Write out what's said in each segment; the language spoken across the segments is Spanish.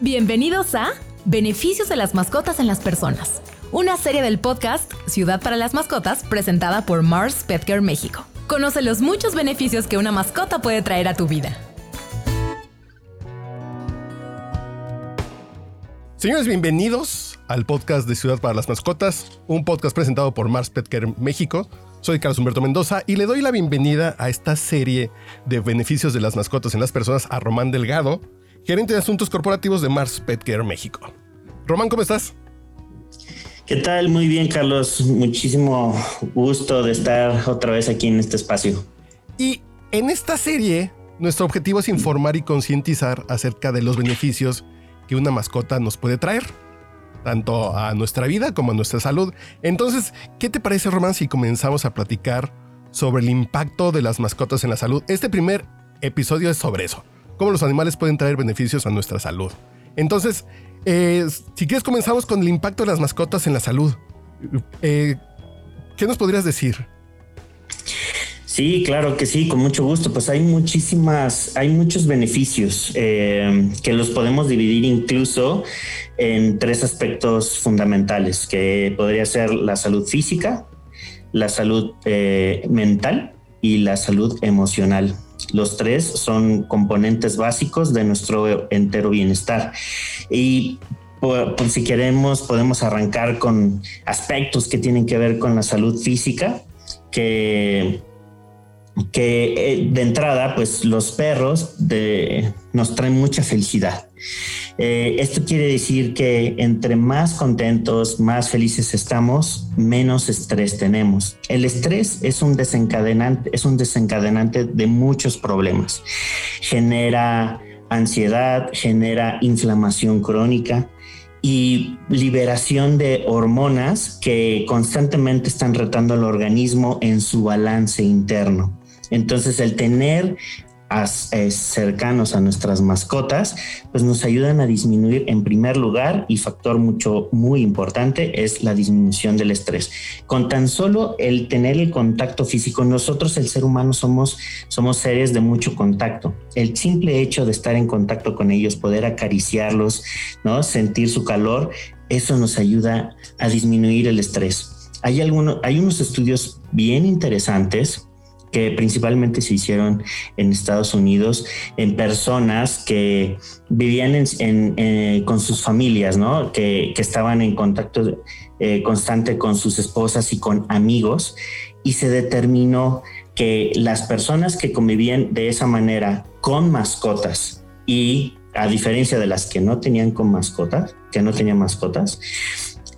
Bienvenidos a Beneficios de las mascotas en las personas, una serie del podcast Ciudad para las Mascotas presentada por Mars Pet Care México. Conoce los muchos beneficios que una mascota puede traer a tu vida. Señores, bienvenidos al podcast de Ciudad para las Mascotas, un podcast presentado por Mars Pet Care México. Soy Carlos Humberto Mendoza y le doy la bienvenida a esta serie de beneficios de las mascotas en las personas a Román Delgado, gerente de asuntos corporativos de Mars Pet Care México. Román, ¿cómo estás? ¿Qué tal? Muy bien, Carlos. Muchísimo gusto de estar otra vez aquí en este espacio. Y en esta serie, nuestro objetivo es informar y concientizar acerca de los beneficios que una mascota nos puede traer, tanto a nuestra vida como a nuestra salud. Entonces, ¿qué te parece, Román, si comenzamos a platicar sobre el impacto de las mascotas en la salud? Este primer episodio es sobre eso cómo los animales pueden traer beneficios a nuestra salud. Entonces, eh, si quieres comenzamos con el impacto de las mascotas en la salud. Eh, ¿Qué nos podrías decir? Sí, claro que sí, con mucho gusto. Pues hay muchísimas, hay muchos beneficios eh, que los podemos dividir incluso en tres aspectos fundamentales, que podría ser la salud física, la salud mental y la salud emocional. Los tres son componentes básicos de nuestro entero bienestar. Y pues, si queremos, podemos arrancar con aspectos que tienen que ver con la salud física, que, que eh, de entrada, pues los perros nos traen mucha felicidad. Eh, esto quiere decir que entre más contentos, más felices estamos, menos estrés tenemos. El estrés es un desencadenante, es un desencadenante de muchos problemas. Genera ansiedad, genera inflamación crónica y liberación de hormonas que constantemente están retando al organismo en su balance interno. Entonces, el tener eh, cercanos a nuestras mascotas, pues nos ayudan a disminuir en primer lugar y factor mucho muy importante es la disminución del estrés. Con tan solo el tener el contacto físico, nosotros el ser humano somos somos seres de mucho contacto. El simple hecho de estar en contacto con ellos, poder acariciarlos, ¿no? Sentir su calor, eso nos ayuda a disminuir el estrés. Hay algunos hay unos estudios bien interesantes que principalmente se hicieron en Estados Unidos en personas que vivían eh, con sus familias, ¿no? Que, estaban en contacto eh, constante con sus esposas y con amigos y se determinó que las personas que convivían de esa manera con mascotas y a diferencia de las que no tenían con mascotas, que no tenían mascotas,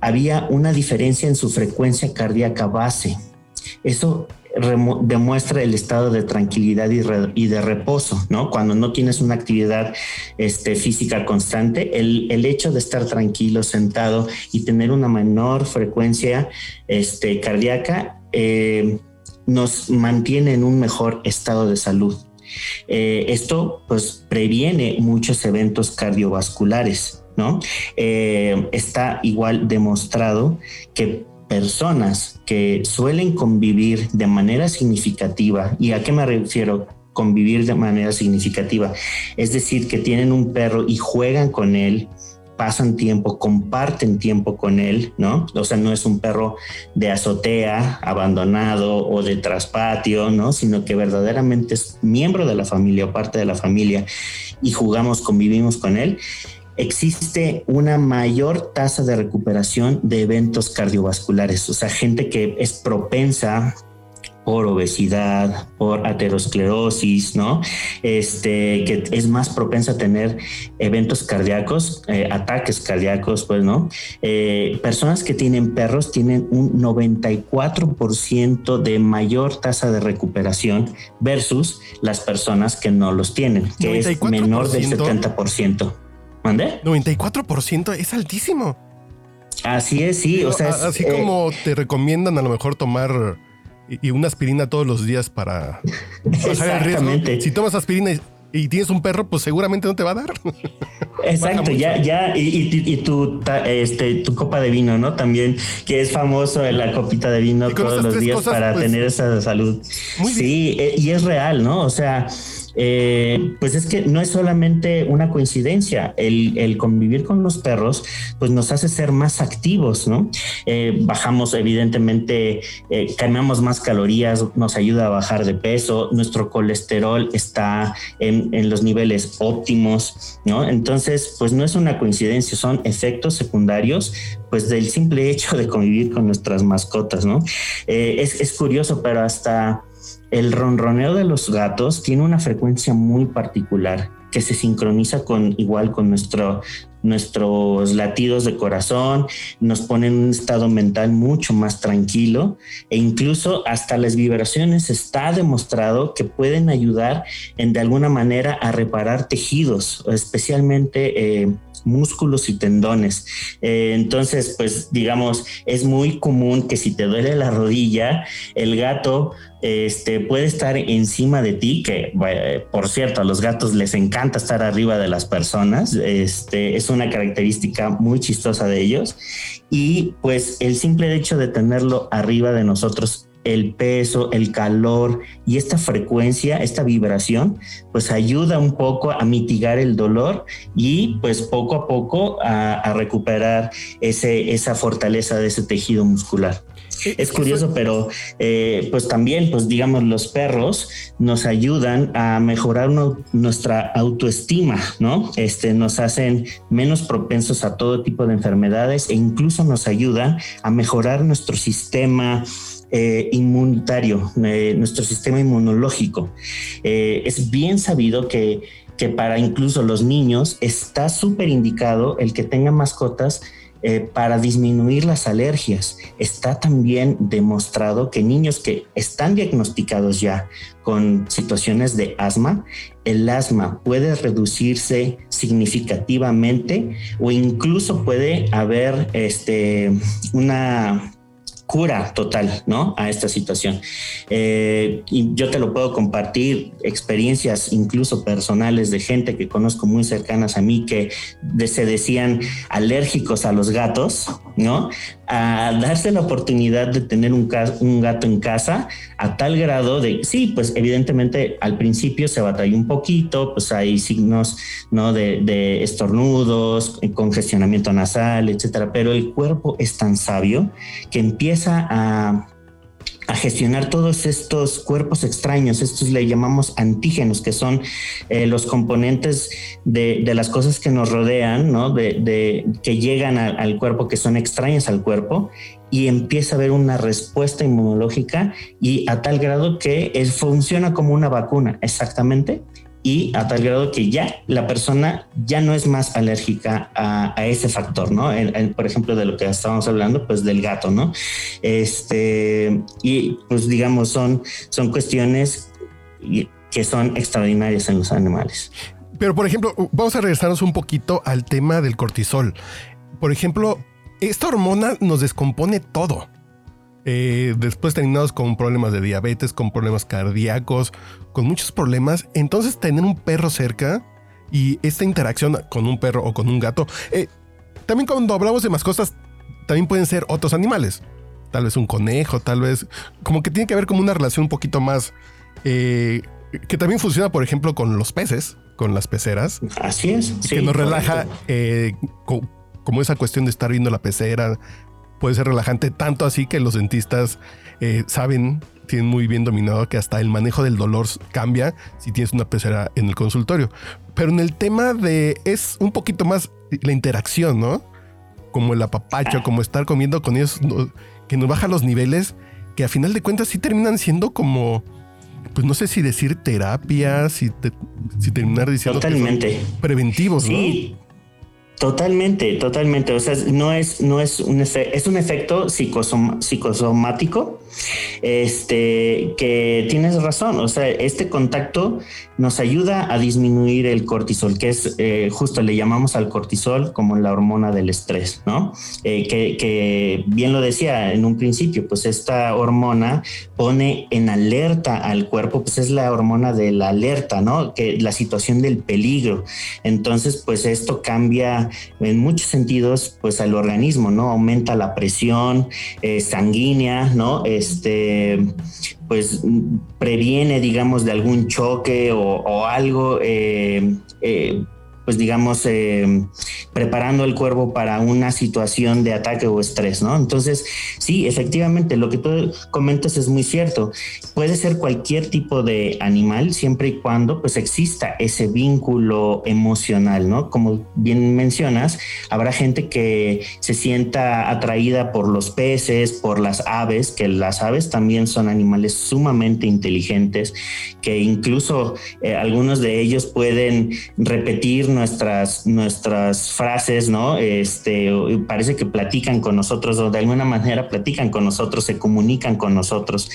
había una diferencia en su frecuencia cardíaca base. Eso demuestra el estado de tranquilidad y, de reposo, ¿no? Cuando no tienes una actividad este, física constante, el, hecho de estar tranquilo, sentado y tener una menor frecuencia este, cardíaca eh, nos mantiene en un mejor estado de salud. Eh, esto pues previene muchos eventos cardiovasculares, ¿no? Eh, está igual demostrado que personas que suelen convivir de manera significativa, ¿y a qué me refiero? Convivir de manera significativa. Es decir, que tienen un perro y juegan con él, pasan tiempo, comparten tiempo con él, ¿no? O sea, no es un perro de azotea, abandonado o de traspatio, ¿no? Sino que verdaderamente es miembro de la familia o parte de la familia y jugamos, convivimos con él existe una mayor tasa de recuperación de eventos cardiovasculares, o sea, gente que es propensa por obesidad, por aterosclerosis, ¿no? Este, que es más propensa a tener eventos cardíacos, eh, ataques cardíacos, pues, ¿no? Eh, personas que tienen perros tienen un 94% de mayor tasa de recuperación versus las personas que no los tienen, que es menor del 70%. ¿Mande? 94% es altísimo. Así es, sí. O sea, así eh, como te recomiendan a lo mejor tomar y una aspirina todos los días para bajar el riesgo. Si tomas aspirina y, tienes un perro, pues seguramente no te va a dar. Exacto, ya, ya, y, tu, este, tu copa de vino, ¿no? También, que es famoso la copita de vino todos los días para pues, tener esa salud. sí, eh, y es real, ¿no? O sea, eh, pues es que no es solamente una coincidencia, el, convivir con los perros, pues nos hace ser más activos, ¿no? Eh, bajamos, evidentemente, eh, más calorías, nos ayuda a bajar de peso, nuestro colesterol está en, los niveles óptimos, ¿no? Entonces, pues no es una coincidencia, son efectos secundarios pues del simple hecho de convivir con nuestras mascotas, ¿no? Eh, es, curioso, pero hasta el ronroneo de los gatos tiene una frecuencia muy particular que se sincroniza con igual con nuestro, nuestros latidos de corazón, nos pone en un estado mental mucho más tranquilo e incluso hasta las vibraciones está demostrado que pueden ayudar en de alguna manera a reparar tejidos, especialmente eh, músculos y tendones. Eh, entonces, pues digamos, es muy común que si te duele la rodilla, el gato este, puede estar encima de ti, que por cierto, a los gatos les encanta estar arriba de las personas, este, es una característica muy chistosa de ellos, y pues el simple hecho de tenerlo arriba de nosotros el peso, el calor y esta frecuencia, esta vibración, pues ayuda un poco a mitigar el dolor y pues poco a poco a, recuperar ese, esa fortaleza de ese tejido muscular. Es curioso, pero eh, pues también, pues digamos, los perros nos ayudan a mejorar nuestra autoestima, ¿no? Este, nos hacen menos propensos a todo tipo de enfermedades e incluso nos ayudan a mejorar nuestro sistema eh, inmunitario, eh, nuestro sistema inmunológico. Eh, es bien sabido que, que, para incluso los niños está súper indicado el que tengan mascotas para disminuir las alergias. Está también demostrado que niños que están diagnosticados ya con situaciones de asma, el asma puede reducirse significativamente o incluso puede haber este, una cura total, ¿no? A esta situación. Eh, y yo te lo puedo compartir, experiencias incluso personales de gente que conozco muy cercanas a mí que se decían alérgicos a los gatos, ¿no? A darse la oportunidad de tener un, gato en casa a tal grado de, sí, pues evidentemente al principio se batalló un poquito, pues hay signos, ¿no? De, de estornudos, congestionamiento nasal, etcétera, pero el cuerpo es tan sabio que empieza a gestionar todos estos cuerpos extraños, estos le llamamos antígenos, que son eh, los componentes de, las cosas que nos rodean, ¿no? de, que llegan al cuerpo, que son extrañas al cuerpo, y empieza a haber una respuesta inmunológica y a tal grado que funciona como una vacuna, exactamente, y a tal grado que ya la persona ya no es más alérgica a, ese factor, ¿no? por ejemplo, de lo que estábamos hablando, pues del gato, ¿no? Este, y pues digamos, son, son cuestiones que son extraordinarias en los animales. Pero, por ejemplo, vamos a regresarnos un poquito al tema del cortisol. Por ejemplo, esta hormona nos descompone todo. Eh, después terminados con problemas de diabetes, con problemas cardíacos, con muchos problemas. Entonces tener un perro cerca y esta interacción con un perro o con un gato, eh, también cuando hablamos de mascotas, también pueden ser otros animales. Tal vez un conejo, tal vez como que tiene que haber como una relación un poquito más... Eh, que también funciona, por ejemplo, con los peces, con las peceras. Así es. Que nos relaja como esa cuestión de estar viendo la pecera, puede ser relajante, tanto así que los dentistas eh, saben, tienen muy bien dominado que hasta el manejo del dolor cambia si tienes una pecera en el consultorio. Pero en el tema de es un poquito más la interacción, ¿no? Como el apapacho, como estar comiendo con ellos, que nos baja los niveles, que a final de cuentas sí terminan siendo como, pues no sé si decir terapia, si, si terminar diciendo Totalmente. preventivos, ¿no? Totalmente, totalmente. O sea, no es, no es un es un efecto psicosomático. Este que tienes razón. O sea, este contacto nos ayuda a disminuir el cortisol, que es eh, justo le llamamos al cortisol como la hormona del estrés, ¿no? Eh, que, bien lo decía en un principio, pues esta hormona pone en alerta al cuerpo, pues es la hormona de la alerta, ¿no? Que la situación del peligro. Entonces, pues esto cambia en muchos sentidos, pues al organismo, ¿no? Aumenta la presión eh, sanguínea, ¿no? Este, pues previene, digamos, de algún choque o, algo, eh, eh, pues digamos, eh, preparando el cuerpo para una situación de ataque o estrés, ¿no? Entonces, sí, efectivamente, lo que tú comentas es muy cierto. Puede ser cualquier tipo de animal, siempre y cuando pues exista ese vínculo emocional, ¿no? Como bien mencionas, habrá gente que se sienta atraída por los peces, por las aves, que las aves también son animales sumamente inteligentes, que incluso eh, algunos de ellos pueden repetir nuestras, nuestras frases, ¿no? Este, parece que platican con nosotros o de alguna manera platican con nosotros, se comunican con nosotros.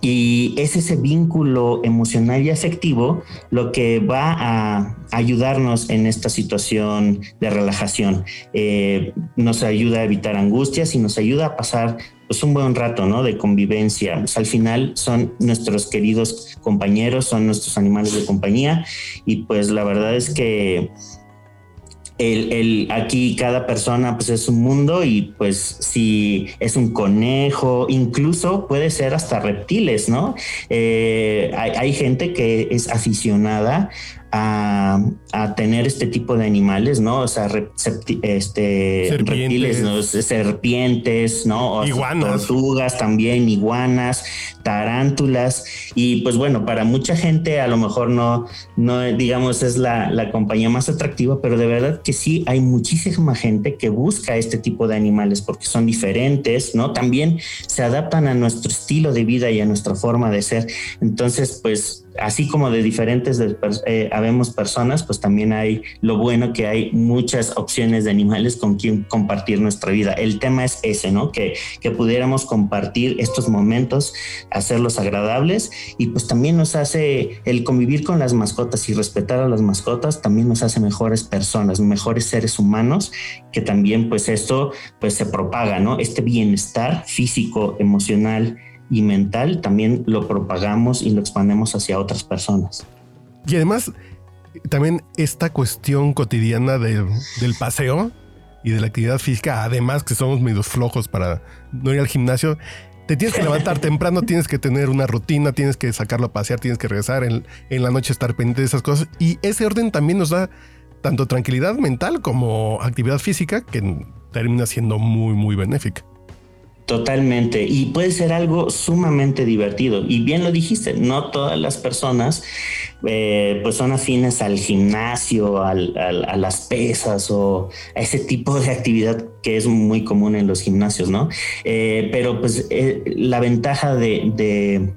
Y es ese vínculo emocional y afectivo lo que va a ayudarnos en esta situación de relajación. Eh, nos ayuda a evitar angustias y nos ayuda a pasar pues, un buen rato ¿no? de convivencia. Pues, al final son nuestros queridos compañeros, son nuestros animales de compañía y pues la verdad es que el, aquí cada persona pues es un mundo y pues si es un conejo, incluso puede ser hasta reptiles, ¿no? Eh, hay, hay, gente que es aficionada a, tener este tipo de animales, ¿no? O sea, este, serpientes. reptiles, ¿no? serpientes, ¿no? iguanas. Tortugas también, iguanas, tarántulas. Y pues bueno, para mucha gente a lo mejor no, no digamos, es la, la compañía más atractiva, pero de verdad que sí hay muchísima gente que busca este tipo de animales porque son diferentes, ¿no? También se adaptan a nuestro estilo de vida y a nuestra forma de ser. Entonces, pues así como de diferentes eh, habemos personas, pues también hay lo bueno que hay muchas opciones de animales con quien compartir nuestra vida. El tema es ese, ¿no? Que, que pudiéramos compartir estos momentos, hacerlos agradables y pues también nos hace el convivir con las mascotas y respetar a las mascotas, también nos hace mejores personas, mejores seres humanos, que también pues esto pues se propaga, ¿no? Este bienestar físico, emocional, y mental también lo propagamos y lo expandemos hacia otras personas. Y además, también esta cuestión cotidiana del paseo y de la actividad física, además que somos medio flojos para no ir al gimnasio, te tienes que levantar temprano, tienes que tener una rutina, tienes que sacarlo a pasear, tienes que regresar en, en la noche, estar pendiente de esas cosas. Y ese orden también nos da tanto tranquilidad mental como actividad física que termina siendo muy, muy benéfica. Totalmente. Y puede ser algo sumamente divertido. Y bien lo dijiste, no todas las personas eh, pues son afines al gimnasio, a las pesas o a ese tipo de actividad que es muy común en los gimnasios, ¿no? Eh, pero pues eh, la ventaja de,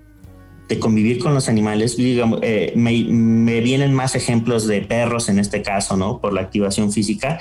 convivir con los animales, digamos, me, me, vienen más ejemplos de perros en este caso, ¿no? Por la activación física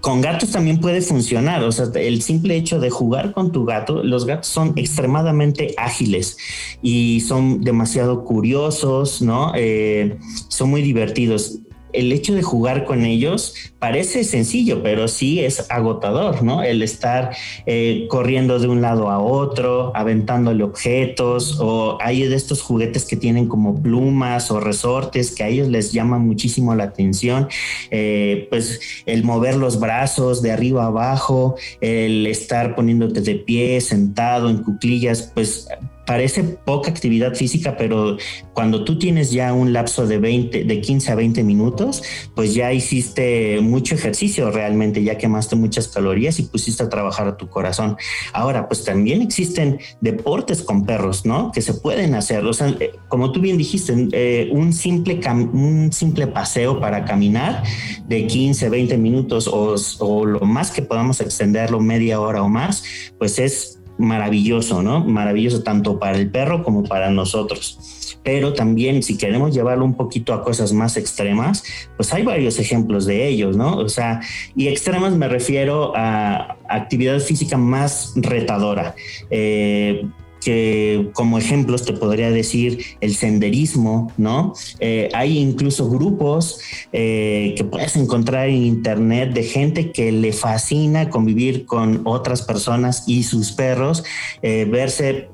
con gatos también puede funcionar. O sea, el simple hecho de jugar con tu gato, los gatos son extremadamente ágiles y son demasiado curiosos, ¿no? Eh, son muy divertidos el hecho de jugar con ellos parece sencillo, pero sí es agotador, ¿no? El estar eh, corriendo de un lado a otro, aventándole objetos, o hay de estos juguetes que tienen como plumas o resortes que a ellos les llama muchísimo la atención, eh, pues el mover los brazos de arriba a abajo, el estar poniéndote de pie, sentado en cuclillas, pues parece poca actividad física, pero cuando tú tienes ya un lapso de 20, de 15 a 20 minutos, pues ya hiciste mucho ejercicio realmente, ya quemaste muchas calorías y pusiste a trabajar a tu corazón. Ahora, pues también existen deportes con perros, ¿no? Que se pueden hacer. O sea, eh, como tú bien dijiste, eh, un, simple un simple paseo para caminar de 15, 20 minutos o, o lo más que podamos extenderlo media hora o más, pues es maravilloso, ¿no? Maravilloso tanto para el perro como para nosotros. Pero también si queremos llevarlo un poquito a cosas más extremas, pues hay varios ejemplos de ellos, ¿no? O sea, y extremas me refiero a actividad física más retadora. Eh, que como ejemplos te podría decir el senderismo, ¿no? Eh, hay incluso grupos eh, que puedes encontrar en internet de gente que le fascina convivir con otras personas y sus perros, eh, verse,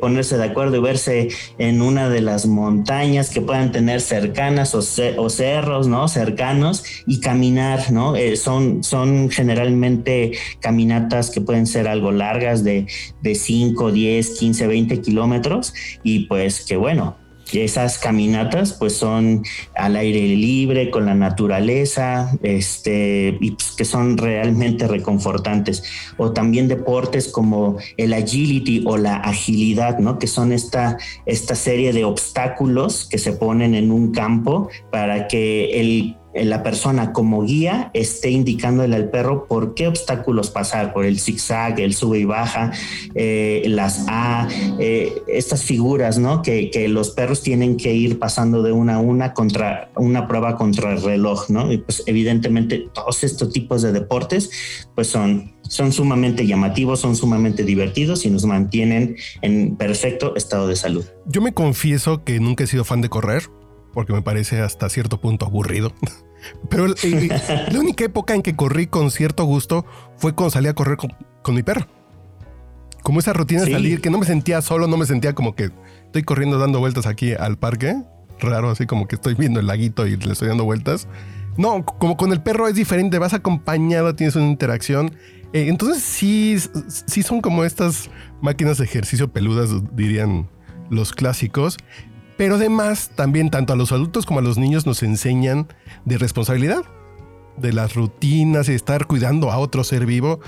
ponerse de acuerdo y verse en una de las montañas que puedan tener cercanas o, cerros, ¿no? Cercanos y caminar, ¿no? son, son generalmente caminatas que pueden ser algo largas de 5, 10, 15 15, 20 kilómetros y pues que bueno, esas caminatas pues son al aire libre, con la naturaleza, este, pues, que son realmente reconfortantes. O también deportes como el agility o la agilidad, ¿no? Que son esta, esta serie de obstáculos que se ponen en un campo para que el la persona como guía esté indicándole al perro por qué obstáculos pasar, por el zigzag, el sube y baja, eh, las A, eh, estas figuras, ¿no? Que, los perros tienen que ir pasando de una a una contra una prueba contra el reloj, ¿no? Y pues evidentemente todos estos tipos de deportes, pues son, son sumamente llamativos, son sumamente divertidos y nos mantienen en perfecto estado de salud. Yo me confieso que nunca he sido fan de correr porque me parece hasta cierto punto aburrido. Pero la única época en que corrí con cierto gusto fue cuando salí a correr con, mi perro. Como esa rutina de salir, que no me sentía solo, no me sentía como que estoy corriendo dando vueltas aquí al parque. Raro, así como que estoy viendo el laguito y le estoy dando vueltas. No, como con el perro es diferente, vas acompañado, tienes una interacción. Eh, entonces sí, sí son como estas máquinas de ejercicio peludas, dirían los clásicos. Pero además, también tanto a los adultos como a los niños nos enseñan de responsabilidad, de las rutinas y estar cuidando a otro ser vivo.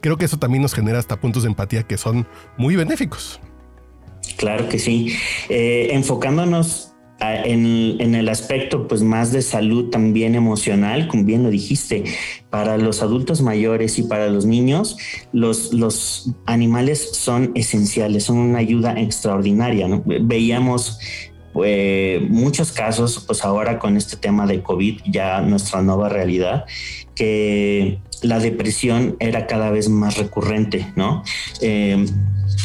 Creo que eso también nos genera hasta puntos de empatía que son muy benéficos. Claro que sí. Eh, enfocándonos en, el aspecto pues más de salud también emocional, como bien lo dijiste, para los adultos mayores y para los niños, los, los animales son esenciales, son una ayuda extraordinaria. Veíamos eh, muchos casos, pues ahora con este tema de COVID, ya nuestra nueva realidad, que la depresión era cada vez más recurrente, ¿no? Eh,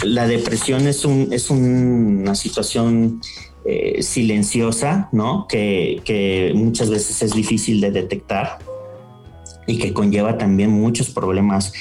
la depresión es, un, es una situación eh, silenciosa, ¿no? Que, muchas veces es difícil de detectar y que conlleva también muchos problemas,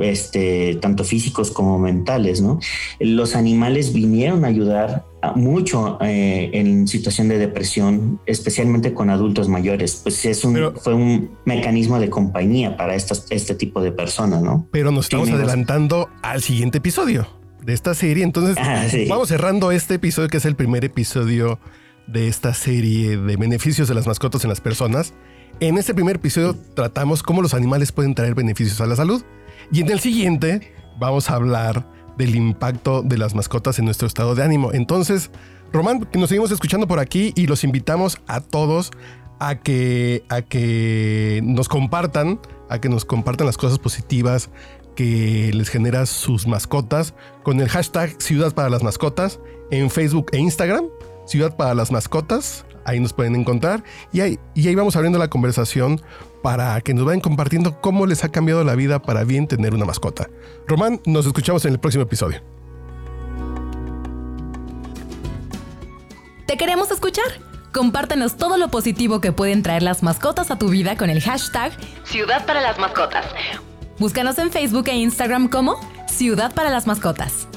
este, tanto físicos como mentales, ¿no? Los animales vinieron a ayudar mucho eh, en situación de depresión, especialmente con adultos mayores, pues es un, fue un mecanismo de compañía para estas, este tipo de personas, ¿no? Pero nos estamos adelantando al siguiente episodio de esta serie. Entonces, ah, vamos cerrando este episodio, que es el primer episodio de esta serie de beneficios de las mascotas en las personas. En este primer episodio tratamos cómo los animales pueden traer beneficios a la salud. Y en el siguiente vamos a hablar del impacto de las mascotas en nuestro estado de ánimo. Entonces, Román, nos seguimos escuchando por aquí y los invitamos a todos a que, a que nos compartan, a que nos compartan las cosas positivas que les genera sus mascotas con el hashtag Ciudad para las Mascotas en Facebook e Instagram. Ciudad para las Mascotas, ahí nos pueden encontrar y ahí, y ahí vamos abriendo la conversación para que nos vayan compartiendo cómo les ha cambiado la vida para bien tener una mascota. Román, nos escuchamos en el próximo episodio. Te queremos escuchar. Compártenos todo lo positivo que pueden traer las mascotas a tu vida con el hashtag Ciudad para las Mascotas. Búscanos en Facebook e Instagram como Ciudad para las Mascotas.